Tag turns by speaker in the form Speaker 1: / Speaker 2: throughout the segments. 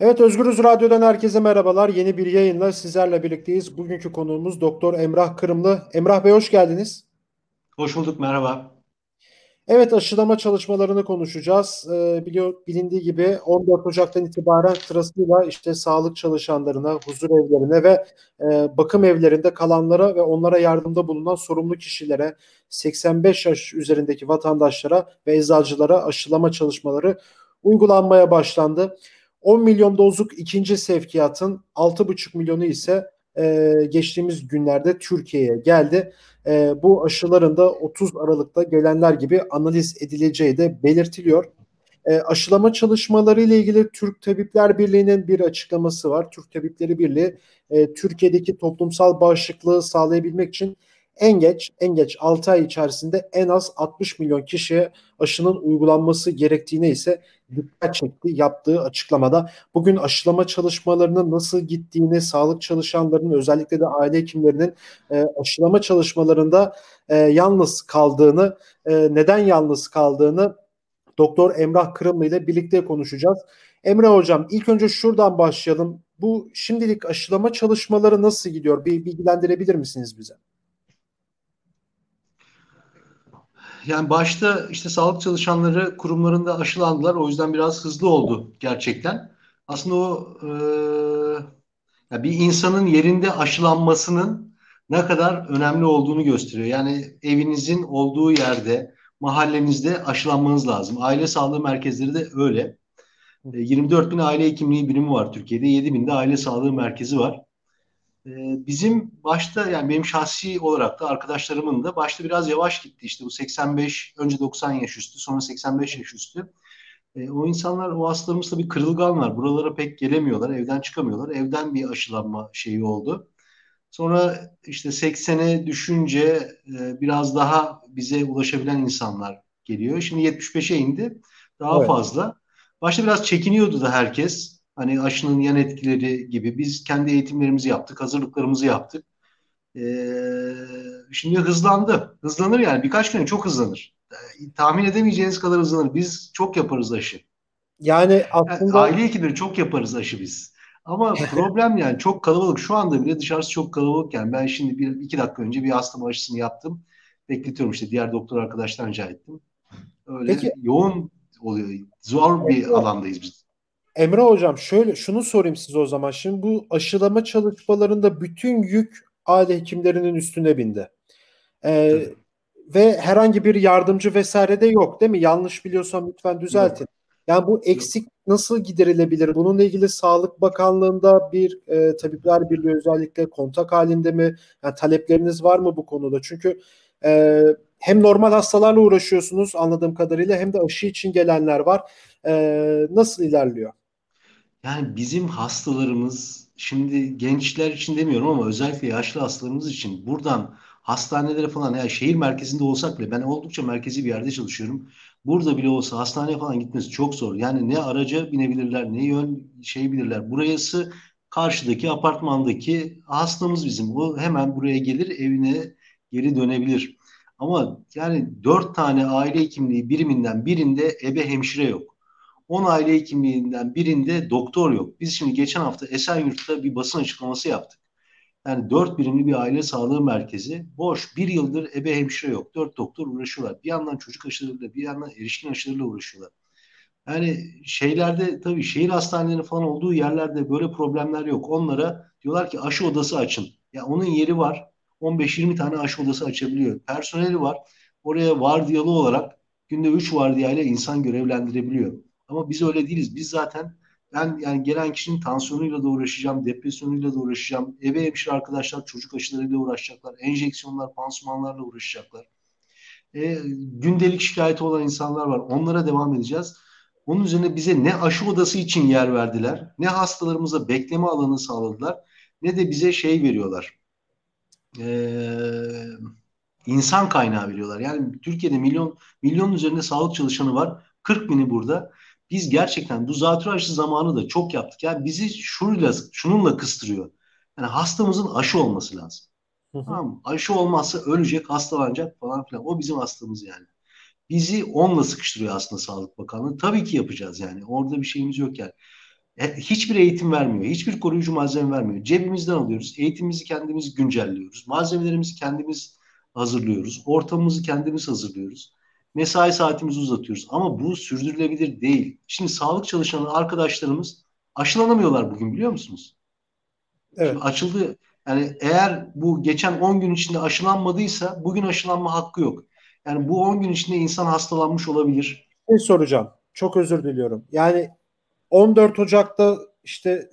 Speaker 1: Evet Özgürüz Radyo'dan herkese merhabalar. Yeni bir yayınla sizlerle birlikteyiz. Bugünkü konuğumuz Doktor Emrah Kırımlı. Emrah Bey hoş geldiniz.
Speaker 2: Hoş bulduk, merhaba.
Speaker 1: Evet aşılama çalışmalarını konuşacağız. Ee, biliyor, bilindiği gibi 14 Ocak'tan itibaren sırasıyla işte sağlık çalışanlarına, huzur evlerine ve e, bakım evlerinde kalanlara ve onlara yardımda bulunan sorumlu kişilere, 85 yaş üzerindeki vatandaşlara ve eczacılara aşılama çalışmaları uygulanmaya başlandı. 10 milyon dozluk ikinci sevkiyatın 6,5 milyonu ise e, geçtiğimiz günlerde Türkiye'ye geldi. E, bu aşıların da 30 Aralık'ta gelenler gibi analiz edileceği de belirtiliyor. E, aşılama çalışmaları ile ilgili Türk Tabipler Birliği'nin bir açıklaması var. Türk Tabipleri Birliği e, Türkiye'deki toplumsal bağışıklığı sağlayabilmek için en geç en geç 6 ay içerisinde en az 60 milyon kişiye aşının uygulanması gerektiğine ise dikkat çekti yaptığı açıklamada. Bugün aşılama çalışmalarının nasıl gittiğini, sağlık çalışanlarının özellikle de aile hekimlerinin e, aşılama çalışmalarında e, yalnız kaldığını, e, neden yalnız kaldığını Doktor Emrah Kırımlı ile birlikte konuşacağız. Emre Hocam ilk önce şuradan başlayalım. Bu şimdilik aşılama çalışmaları nasıl gidiyor? Bir bilgilendirebilir misiniz bize?
Speaker 2: Yani başta işte sağlık çalışanları kurumlarında aşılandılar. O yüzden biraz hızlı oldu gerçekten. Aslında o e, bir insanın yerinde aşılanmasının ne kadar önemli olduğunu gösteriyor. Yani evinizin olduğu yerde, mahallenizde aşılanmanız lazım. Aile sağlığı merkezleri de öyle. 24 e, bin aile hekimliği birimi var Türkiye'de. 7 bin de aile sağlığı merkezi var. Ee, bizim başta yani benim şahsi olarak da arkadaşlarımın da başta biraz yavaş gitti. İşte bu 85, önce 90 yaş üstü, sonra 85 yaş üstü. E, o insanlar, o hastalarımızda bir kırılgan var. Buralara pek gelemiyorlar, evden çıkamıyorlar. Evden bir aşılanma şeyi oldu. Sonra işte 80'e düşünce e, biraz daha bize ulaşabilen insanlar geliyor. Şimdi 75'e indi. Daha evet. fazla. Başta biraz çekiniyordu da herkes. Hani aşının yan etkileri gibi biz kendi eğitimlerimizi yaptık, hazırlıklarımızı yaptık. Ee, şimdi hızlandı. Hızlanır yani birkaç gün çok hızlanır. Ee, tahmin edemeyeceğiniz kadar hızlanır. Biz çok yaparız aşı. Yani aslında... Yani aile hekimleri çok yaparız aşı biz. Ama problem yani çok kalabalık. Şu anda bile dışarısı çok kalabalık yani. Ben şimdi bir iki dakika önce bir hastama aşısını yaptım. Bekletiyorum işte diğer doktor arkadaştan rica ettim. Öyle Peki. yoğun oluyor. Zor bir alandayız biz.
Speaker 1: Emre Hocam şöyle şunu sorayım size o zaman. Şimdi bu aşılama çalışmalarında bütün yük aile hekimlerinin üstüne bindi. Ee, ve herhangi bir yardımcı vesaire de yok değil mi? Yanlış biliyorsam lütfen düzeltin. Yani bu eksik nasıl giderilebilir? Bununla ilgili Sağlık Bakanlığı'nda bir e, Tabipler Birliği özellikle kontak halinde mi? Yani talepleriniz var mı bu konuda? Çünkü e, hem normal hastalarla uğraşıyorsunuz anladığım kadarıyla hem de aşı için gelenler var. E, nasıl ilerliyor?
Speaker 2: Yani bizim hastalarımız şimdi gençler için demiyorum ama özellikle yaşlı hastalarımız için buradan hastanelere falan ya şehir merkezinde olsak bile ben oldukça merkezi bir yerde çalışıyorum. Burada bile olsa hastaneye falan gitmesi çok zor. Yani ne araca binebilirler ne yön şey bilirler. Burası karşıdaki apartmandaki hastamız bizim. O hemen buraya gelir evine geri dönebilir. Ama yani dört tane aile hekimliği biriminden birinde ebe hemşire yok. 10 aile hekimliğinden birinde doktor yok. Biz şimdi geçen hafta Esenyurt'ta bir basın açıklaması yaptık. Yani dört birimli bir aile sağlığı merkezi boş. Bir yıldır ebe hemşire yok. Dört doktor uğraşıyorlar. Bir yandan çocuk aşılarıyla bir yandan erişkin aşılarıyla uğraşıyorlar. Yani şeylerde tabii şehir hastaneleri falan olduğu yerlerde böyle problemler yok. Onlara diyorlar ki aşı odası açın. Ya onun yeri var. 15-20 tane aşı odası açabiliyor. Personeli var. Oraya vardiyalı olarak günde 3 vardiyayla insan görevlendirebiliyor. Ama biz öyle değiliz. Biz zaten ben yani gelen kişinin tansiyonuyla da uğraşacağım, depresyonuyla da uğraşacağım. Eve hemşire arkadaşlar çocuk aşılarıyla uğraşacaklar. Enjeksiyonlar, pansumanlarla uğraşacaklar. E, gündelik şikayeti olan insanlar var. Onlara devam edeceğiz. Onun üzerine bize ne aşı odası için yer verdiler, ne hastalarımıza bekleme alanı sağladılar, ne de bize şey veriyorlar. Ee, insan kaynağı veriyorlar. Yani Türkiye'de milyon milyonun üzerinde sağlık çalışanı var. 40 bini burada biz gerçekten bu zatürre aşı zamanı da çok yaptık. Yani bizi şununla, şununla kıstırıyor. Yani hastamızın aşı olması lazım. Tamam Aşı olmazsa ölecek, hastalanacak falan filan. O bizim hastamız yani. Bizi onunla sıkıştırıyor aslında Sağlık Bakanlığı. Tabii ki yapacağız yani. Orada bir şeyimiz yok yani. E, hiçbir eğitim vermiyor. Hiçbir koruyucu malzeme vermiyor. Cebimizden alıyoruz. Eğitimimizi kendimiz güncelliyoruz. Malzemelerimizi kendimiz hazırlıyoruz. Ortamımızı kendimiz hazırlıyoruz. Mesai saatimizi uzatıyoruz. Ama bu sürdürülebilir değil. Şimdi sağlık çalışanı arkadaşlarımız aşılanamıyorlar bugün biliyor musunuz? Evet. Şimdi açıldı. Yani eğer bu geçen 10 gün içinde aşılanmadıysa bugün aşılanma hakkı yok. Yani bu 10 gün içinde insan hastalanmış olabilir.
Speaker 1: Ne soracağım? Çok özür diliyorum. Yani 14 Ocak'ta işte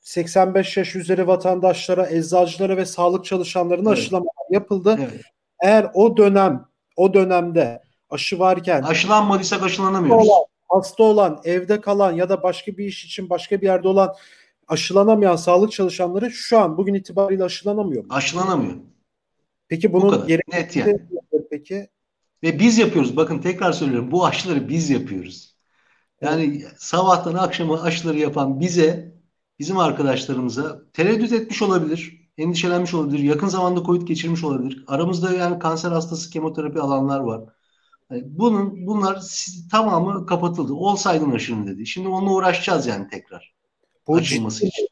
Speaker 1: 85 yaş üzeri vatandaşlara, eczacılara ve sağlık çalışanlarına evet. aşılamalar yapıldı. Evet. Eğer o dönem, o dönemde aşı varken
Speaker 2: aşılanmadıysak aşılanamıyoruz. Olan,
Speaker 1: hasta olan, evde kalan ya da başka bir iş için başka bir yerde olan aşılanamayan sağlık çalışanları şu an bugün itibariyle aşılanamıyor mu?
Speaker 2: Aşılanamıyor.
Speaker 1: Peki bunun Bu Net yani.
Speaker 2: peki? Ve biz yapıyoruz. Bakın tekrar söylüyorum. Bu aşıları biz yapıyoruz. Yani sabahtan akşama aşıları yapan bize, bizim arkadaşlarımıza tereddüt etmiş olabilir, endişelenmiş olabilir, yakın zamanda COVID geçirmiş olabilir. Aramızda yani kanser hastası kemoterapi alanlar var. Yani bunun bunlar tamamı kapatıldı. Olsaydın aşının dedi. Şimdi onunla uğraşacağız yani tekrar.
Speaker 1: Bu açılması ciddi, için.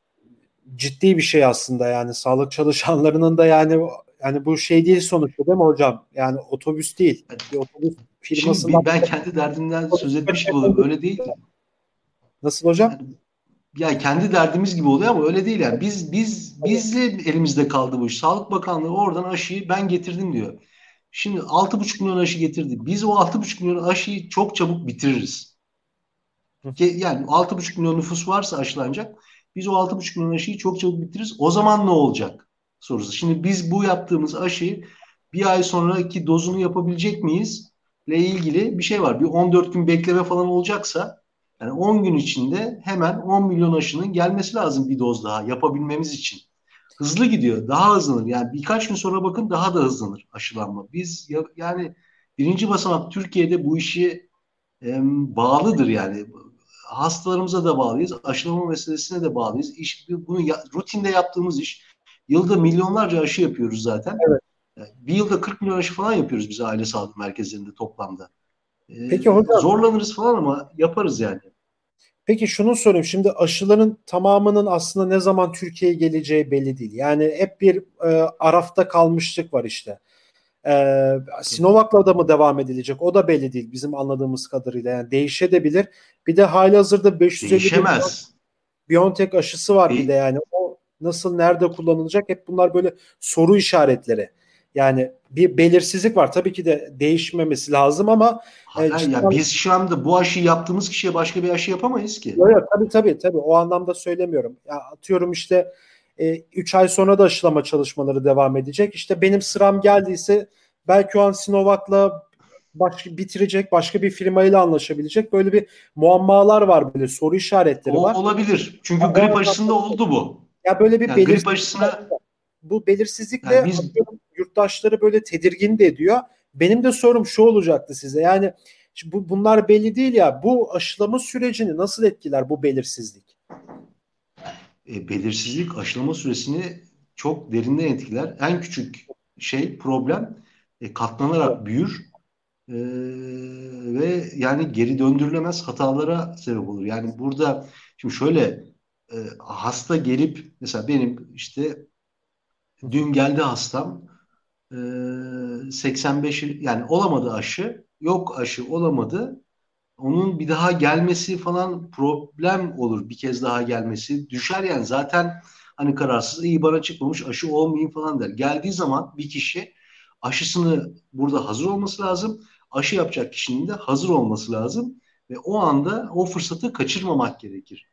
Speaker 1: Ciddi bir şey aslında yani sağlık çalışanlarının da yani yani bu şey değil sonuçta değil mi hocam? Yani otobüs değil. Bir otobüs
Speaker 2: firmasından... Şimdi ben kendi derdimden söz etmiş gibi oluyorum. Öyle değil.
Speaker 1: Nasıl hocam?
Speaker 2: Yani, yani kendi derdimiz gibi oluyor ama öyle değil yani. Biz biz bizle elimizde kaldı bu iş. Sağlık Bakanlığı oradan aşıyı ben getirdim diyor. Şimdi 6,5 milyon aşı getirdi. Biz o 6,5 milyon aşıyı çok çabuk bitiririz. Yani 6,5 milyon nüfus varsa aşılanacak. Biz o 6,5 milyon aşıyı çok çabuk bitiririz. O zaman ne olacak? Sorusu. Şimdi biz bu yaptığımız aşıyı bir ay sonraki dozunu yapabilecek miyiz? ile ilgili bir şey var. Bir 14 gün bekleme falan olacaksa yani 10 gün içinde hemen 10 milyon aşının gelmesi lazım bir doz daha yapabilmemiz için. Hızlı gidiyor. Daha hızlanır. Yani birkaç gün sonra bakın daha da hızlanır aşılanma. Biz ya, yani birinci basamak Türkiye'de bu işi e, bağlıdır yani. Hastalarımıza da bağlıyız. Aşılama meselesine de bağlıyız. İş, bunu ya, rutinde yaptığımız iş. Yılda milyonlarca aşı yapıyoruz zaten. Evet. Bir yılda 40 milyon aşı falan yapıyoruz biz aile sağlık merkezlerinde toplamda. Ee, Peki hocam. Zorlanırız falan ama yaparız yani.
Speaker 1: Peki şunu sorayım. Şimdi aşıların tamamının aslında ne zaman Türkiye'ye geleceği belli değil. Yani hep bir e, arafta kalmışlık var işte. E, Sinovac'la da mı devam edilecek? O da belli değil bizim anladığımız kadarıyla. Yani değişebilir. Bir de hali hazırda 550
Speaker 2: Değişemez.
Speaker 1: BioNTech aşısı var bir de yani. O nasıl nerede kullanılacak? Hep bunlar böyle soru işaretleri. Yani bir belirsizlik var. Tabii ki de değişmemesi lazım ama
Speaker 2: Hayır, e, ya biz şu anda bu aşıyı yaptığımız kişiye başka bir aşı yapamayız ki.
Speaker 1: Yok yok tabii tabii tabii o anlamda söylemiyorum. Ya atıyorum işte 3 e, ay sonra da aşılama çalışmaları devam edecek. İşte benim sıram geldiyse belki o an Sinovac'la başka bitirecek, başka bir firmayla anlaşabilecek. Böyle bir muammalar var böyle soru işaretleri o, var.
Speaker 2: Olabilir. Çünkü ya, grip aşısında oldu bu.
Speaker 1: Ya böyle bir yani grip aşısına bu belirsizlikle yani biz... yurttaşları böyle tedirgin de ediyor. Benim de sorum şu olacaktı size. Yani bu bunlar belli değil ya. Bu aşılama sürecini nasıl etkiler bu belirsizlik?
Speaker 2: E, belirsizlik aşılama süresini çok derinden etkiler. En küçük şey problem e, katlanarak büyür e, ve yani geri döndürülemez hatalara sebep olur. Yani burada şimdi şöyle e, hasta gelip mesela benim işte Dün geldi hastam. E, 85 yani olamadı aşı. Yok aşı olamadı. Onun bir daha gelmesi falan problem olur. Bir kez daha gelmesi. Düşer yani zaten hani kararsız iyi bana çıkmamış aşı olmayayım falan der. Geldiği zaman bir kişi aşısını burada hazır olması lazım. Aşı yapacak kişinin de hazır olması lazım. Ve o anda o fırsatı kaçırmamak gerekir.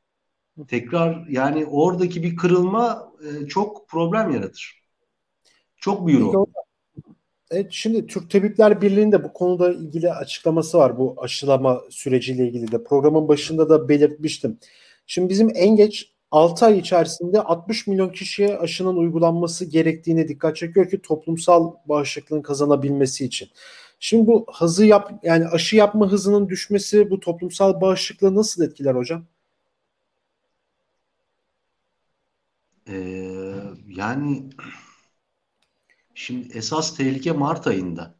Speaker 2: Tekrar yani oradaki bir kırılma e, çok problem yaratır. Çok büyür o.
Speaker 1: Evet, şimdi Türk Tabipler Birliği'nin bu konuda ilgili açıklaması var bu aşılama süreciyle ilgili de. Programın başında da belirtmiştim. Şimdi bizim en geç 6 ay içerisinde 60 milyon kişiye aşının uygulanması gerektiğine dikkat çekiyor ki toplumsal bağışıklığın kazanabilmesi için. Şimdi bu hızı yap yani aşı yapma hızının düşmesi bu toplumsal bağışıklığı nasıl etkiler hocam?
Speaker 2: Ee, yani Şimdi esas tehlike Mart ayında.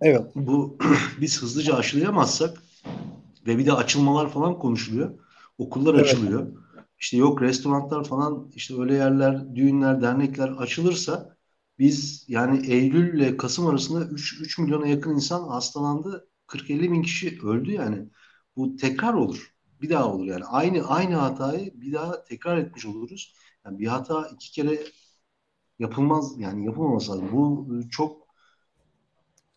Speaker 1: Evet.
Speaker 2: Bu biz hızlıca aşılayamazsak ve bir de açılmalar falan konuşuluyor. Okullar evet. açılıyor. İşte yok restoranlar falan işte öyle yerler, düğünler, dernekler açılırsa biz yani Eylül ile Kasım arasında 3, 3 milyona yakın insan hastalandı. 40-50 bin kişi öldü yani. Bu tekrar olur. Bir daha olur yani. Aynı aynı hatayı bir daha tekrar etmiş oluruz. Yani bir hata iki kere yapılmaz yani yapılmaması lazım. Bu çok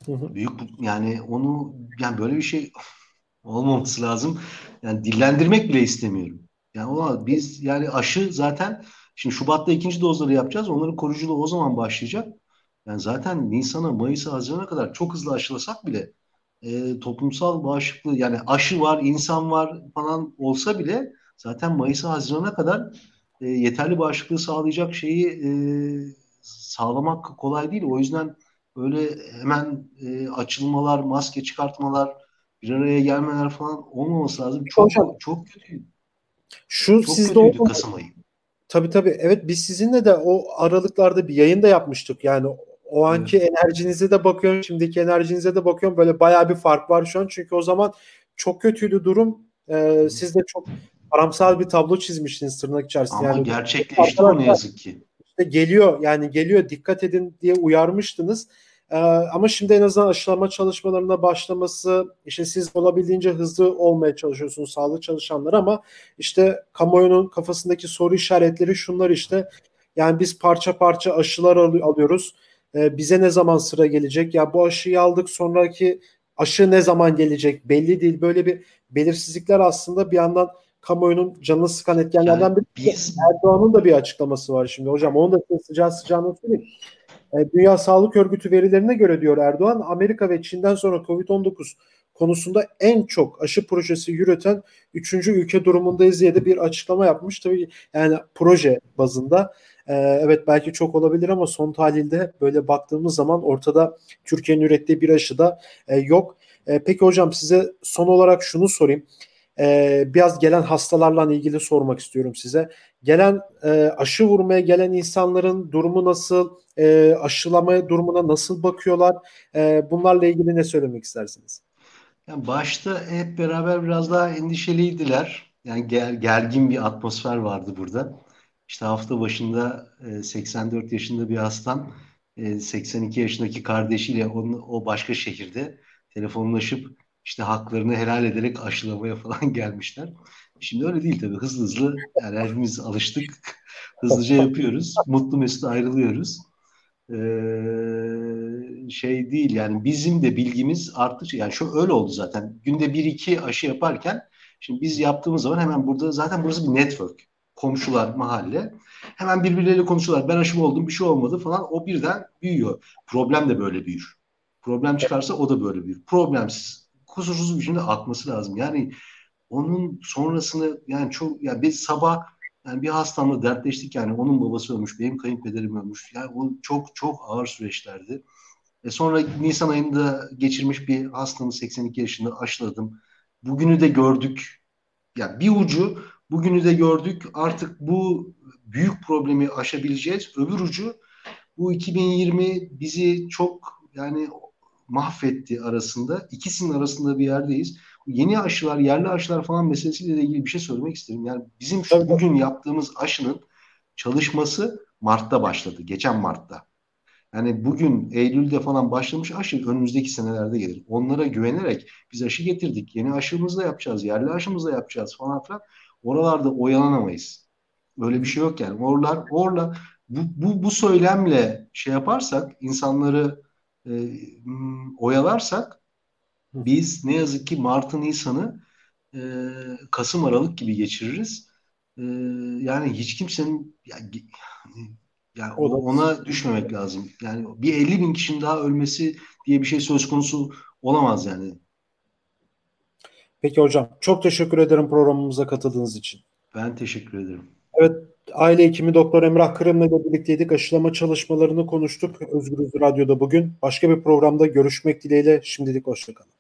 Speaker 2: büyük yani onu yani böyle bir şey olmaması lazım. Yani dillendirmek bile istemiyorum. Yani o biz yani aşı zaten şimdi Şubat'ta ikinci dozları yapacağız. Onların koruyuculuğu o zaman başlayacak. Yani zaten Nisan'a, Mayıs'a, Haziran'a kadar çok hızlı aşılasak bile e, toplumsal bağışıklığı yani aşı var, insan var falan olsa bile zaten Mayıs'a, Haziran'a kadar e, yeterli bağışıklığı sağlayacak şeyi e, sağlamak kolay değil. O yüzden öyle hemen e, açılmalar, maske çıkartmalar, bir araya gelmeler falan olmaması lazım. Çok Hocam, çok kötü.
Speaker 1: Şu çok sizde kötüydü Kasım ayı. Tabii tabii. Evet biz sizinle de o aralıklarda bir yayın da yapmıştık. Yani o anki evet. enerjinize de bakıyorum, şimdiki enerjinize de bakıyorum. Böyle bayağı bir fark var şu an. Çünkü o zaman çok kötüydü durum. Ee, siz de çok karamsar bir tablo çizmiştiniz tırnak içerisinde.
Speaker 2: Ama yani gerçekleşti o ne yazık ki.
Speaker 1: İşte geliyor yani geliyor dikkat edin diye uyarmıştınız. Ee, ama şimdi en azından aşılama çalışmalarına başlaması, işte siz olabildiğince hızlı olmaya çalışıyorsunuz sağlık çalışanları ama işte kamuoyunun kafasındaki soru işaretleri şunlar işte. Yani biz parça parça aşılar alıyoruz. Ee, bize ne zaman sıra gelecek? Ya bu aşıyı aldık sonraki aşı ne zaman gelecek? Belli değil. Böyle bir belirsizlikler aslında bir yandan kamuoyunun canını sıkan etkenlerden biri. Biz... Erdoğan'ın da bir açıklaması var şimdi. Hocam onu da sıcağı sıcağına söyleyeyim. E, Dünya Sağlık Örgütü verilerine göre diyor Erdoğan, Amerika ve Çin'den sonra Covid-19 konusunda en çok aşı projesi yürüten üçüncü ülke durumundayız diye de bir açıklama yapmış. Tabii yani proje bazında e, evet belki çok olabilir ama son tahlilde böyle baktığımız zaman ortada Türkiye'nin ürettiği bir aşı da e, yok. Peki hocam size son olarak şunu sorayım. Biraz gelen hastalarla ilgili sormak istiyorum size. Gelen aşı vurmaya gelen insanların durumu nasıl? e, aşılama durumuna nasıl bakıyorlar? E, bunlarla ilgili ne söylemek istersiniz?
Speaker 2: Yani başta hep beraber biraz daha endişeliydiler. Yani ger, gergin bir atmosfer vardı burada. İşte hafta başında e, 84 yaşında bir hastam e, 82 yaşındaki kardeşiyle onun, o başka şehirde telefonlaşıp işte haklarını helal ederek aşılamaya falan gelmişler. Şimdi öyle değil tabii. Hızlı hızlı yani hepimiz alıştık. Hızlıca yapıyoruz. Mutlu mesut ayrılıyoruz. E, şey değil yani bizim de bilgimiz arttıkça yani şu öyle oldu zaten. Günde bir iki aşı yaparken şimdi biz yaptığımız zaman hemen burada zaten burası bir network. Komşular mahalle. Hemen birbirleriyle konuşuyorlar. Ben aşım oldum bir şey olmadı falan. O birden büyüyor. Problem de böyle büyür. Problem çıkarsa o da böyle büyür. Problemsiz kusursuz bir şekilde akması lazım yani onun sonrasını yani çok ya yani biz sabah yani bir hastamla dertleştik yani onun babası ölmüş, benim kayınpederim ölmüş. Yani o çok çok ağır süreçlerdi. E sonra Nisan ayında geçirmiş bir hastamı 82 yaşında aşıladım. Bugünü de gördük. Yani bir ucu bugünü de gördük. Artık bu büyük problemi aşabileceğiz. Öbür ucu bu 2020 bizi çok yani mahvetti arasında. İkisinin arasında bir yerdeyiz yeni aşılar, yerli aşılar falan meselesiyle ilgili bir şey söylemek isterim. Yani bizim şu bugün yaptığımız aşının çalışması Mart'ta başladı. Geçen Mart'ta. Yani bugün Eylül'de falan başlamış aşı önümüzdeki senelerde gelir. Onlara güvenerek biz aşı getirdik. Yeni aşımızla yapacağız, yerli aşımızla yapacağız falan filan. Oyalalarda oyalanamayız. Öyle bir şey yok yani. Oralar, orla bu, bu, bu söylemle şey yaparsak, insanları e, oyalarsak biz ne yazık ki Mart'ı Nisan'ı e, Kasım Aralık gibi geçiririz. E, yani hiç kimsenin yani, yani ona düşmemek lazım. Yani bir 50 bin kişinin daha ölmesi diye bir şey söz konusu olamaz yani.
Speaker 1: Peki hocam çok teşekkür ederim programımıza katıldığınız için.
Speaker 2: Ben teşekkür ederim.
Speaker 1: Evet aile hekimi Doktor Emrah Kırım'la da birlikteydik. Aşılama çalışmalarını konuştuk Özgür Radyo'da bugün. Başka bir programda görüşmek dileğiyle şimdilik hoşçakalın.